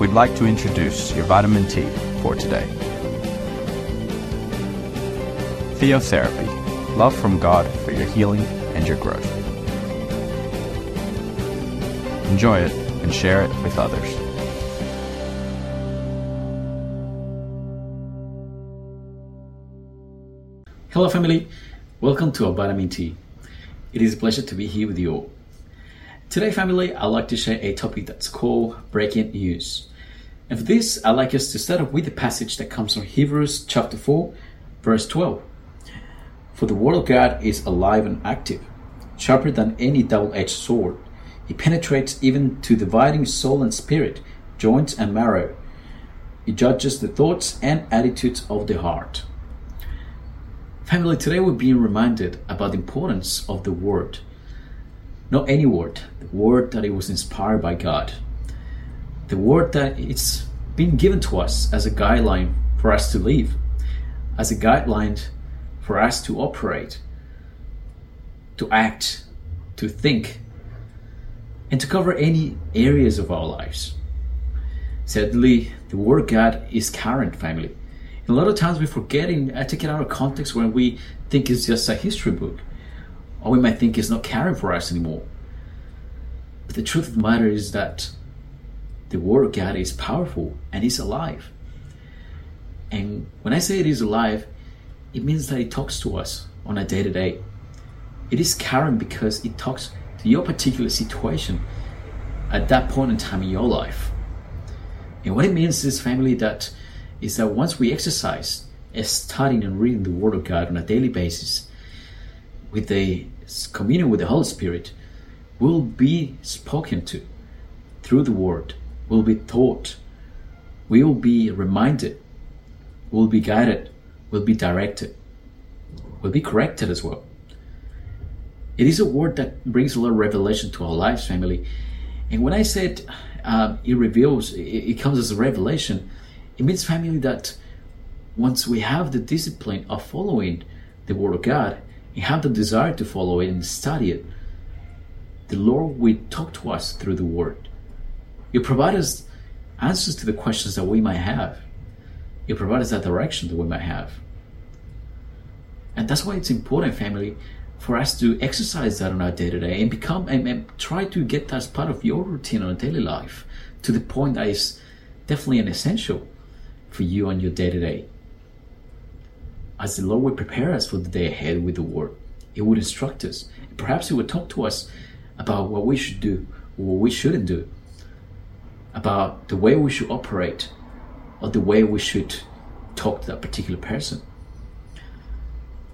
we'd like to introduce your vitamin T for today. Theotherapy, love from God for your healing and your growth. Enjoy it and share it with others. Hello, family. Welcome to our Vitamin T. It is a pleasure to be here with you all. Today, family, I'd like to share a topic that's called breaking news. And for this, I'd like us to start off with a passage that comes from Hebrews chapter 4, verse 12. For the word of God is alive and active, sharper than any double edged sword. It penetrates even to dividing soul and spirit, joints and marrow. It judges the thoughts and attitudes of the heart. Family, today we're being reminded about the importance of the Word. Not any word, the Word that it was inspired by God. The Word that it's been given to us as a guideline for us to live, as a guideline for us to operate, to act, to think, and to cover any areas of our lives. Sadly, the Word God is current, family And a lot of times we forget and I take it out of context when we think it's just a history book, or we might think it's not caring for us anymore. But the truth of the matter is that the Word of God is powerful and it's alive. And when I say it is alive, it means that it talks to us on a day to day. It is caring because it talks to your particular situation at that point in time in your life. And what it means is, family, that is that once we exercise studying and reading the Word of God on a daily basis, with a communion with the Holy Spirit, will be spoken to through the Word, will be taught, will be reminded, will be guided, will be directed, will be corrected as well. It is a word that brings a lot of revelation to our lives, family. And when I said uh, it reveals, it, it comes as a revelation, it means, family, that once we have the discipline of following the Word of God, and have the desire to follow it and study it, the Lord will talk to us through the Word. He'll provide us answers to the questions that we might have. He'll provide us that direction that we might have. And that's why it's important, family, for us to exercise that on our day to day and become and, and, try to get that as part of your routine on daily life to the point that is definitely an essential for you on your day to day. As the Lord would prepare us for the day ahead with the Word, He would instruct us. Perhaps He would talk to us about what we should do what we shouldn't do, about the way we should operate or the way we should talk to that particular person.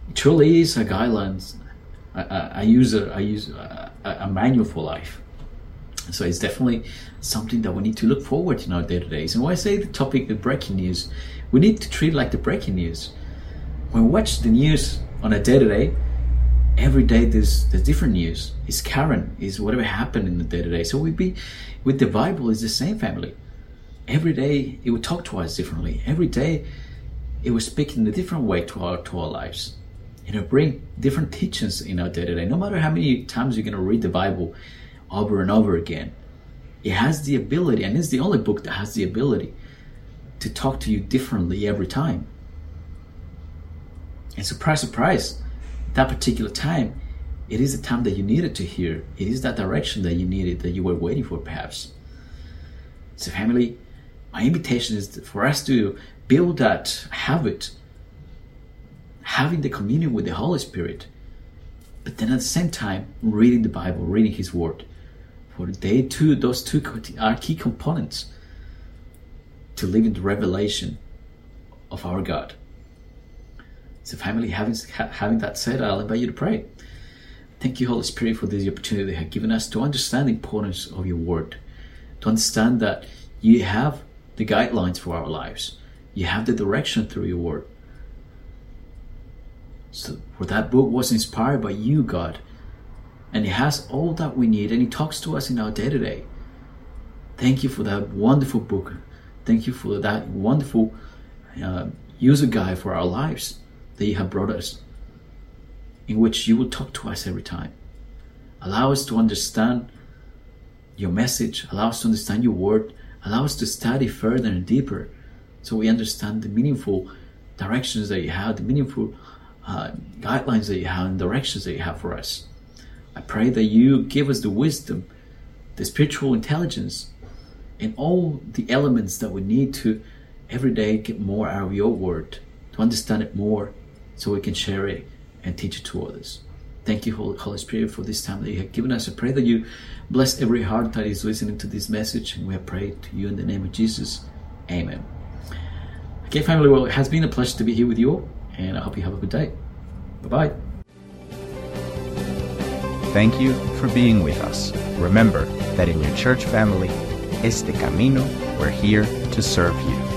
It truly is a guidelines. I, I, I use a, I use a, a manual for life. So it's definitely something that we need to look forward to in our day to days. And when I say the topic of breaking news, we need to treat it like the breaking news. When we watch the news on a day to day, every day there's there's different news. It's current, is whatever happened in the day to day. So we be with the Bible is the same family. Every day it would talk to us differently. Every day it would speak in a different way to our to our lives. You know, bring different teachings in our day to day. No matter how many times you're gonna read the Bible, over and over again. It has the ability, and it's the only book that has the ability to talk to you differently every time. And surprise, surprise, that particular time, it is the time that you needed to hear. It is that direction that you needed, that you were waiting for, perhaps. So, family, my invitation is for us to build that habit, having the communion with the Holy Spirit, but then at the same time, reading the Bible, reading His Word for they too, those two are key components to living the revelation of our God. So, family, having, having that said, I'll invite you to pray. Thank you, Holy Spirit, for this opportunity you have given us to understand the importance of your word, to understand that you have the guidelines for our lives, you have the direction through your word. So, for that book was inspired by you, God, and it has all that we need, and it talks to us in our day to day. Thank you for that wonderful book. Thank you for that wonderful uh, user guide for our lives you have brought us, in which you will talk to us every time. Allow us to understand your message, allow us to understand your word, Allow us to study further and deeper so we understand the meaningful directions that you have, the meaningful uh, guidelines that you have, and directions that you have for us. I pray that you give us the wisdom, the spiritual intelligence, and all the elements that we need to every day get more out of your word, to understand it more so we can share it and teach it to others. Thank you, Holy Spirit, for this time that you have given us. I pray that you bless every heart that is listening to this message, and we prayed to you in the name of Jesus. Amen. Okay, family, well, it has been a pleasure to be here with you all, and I hope you have a good day. Bye bye. Thank you for being with us. Remember that in your church family, Este Camino, we're here to serve you.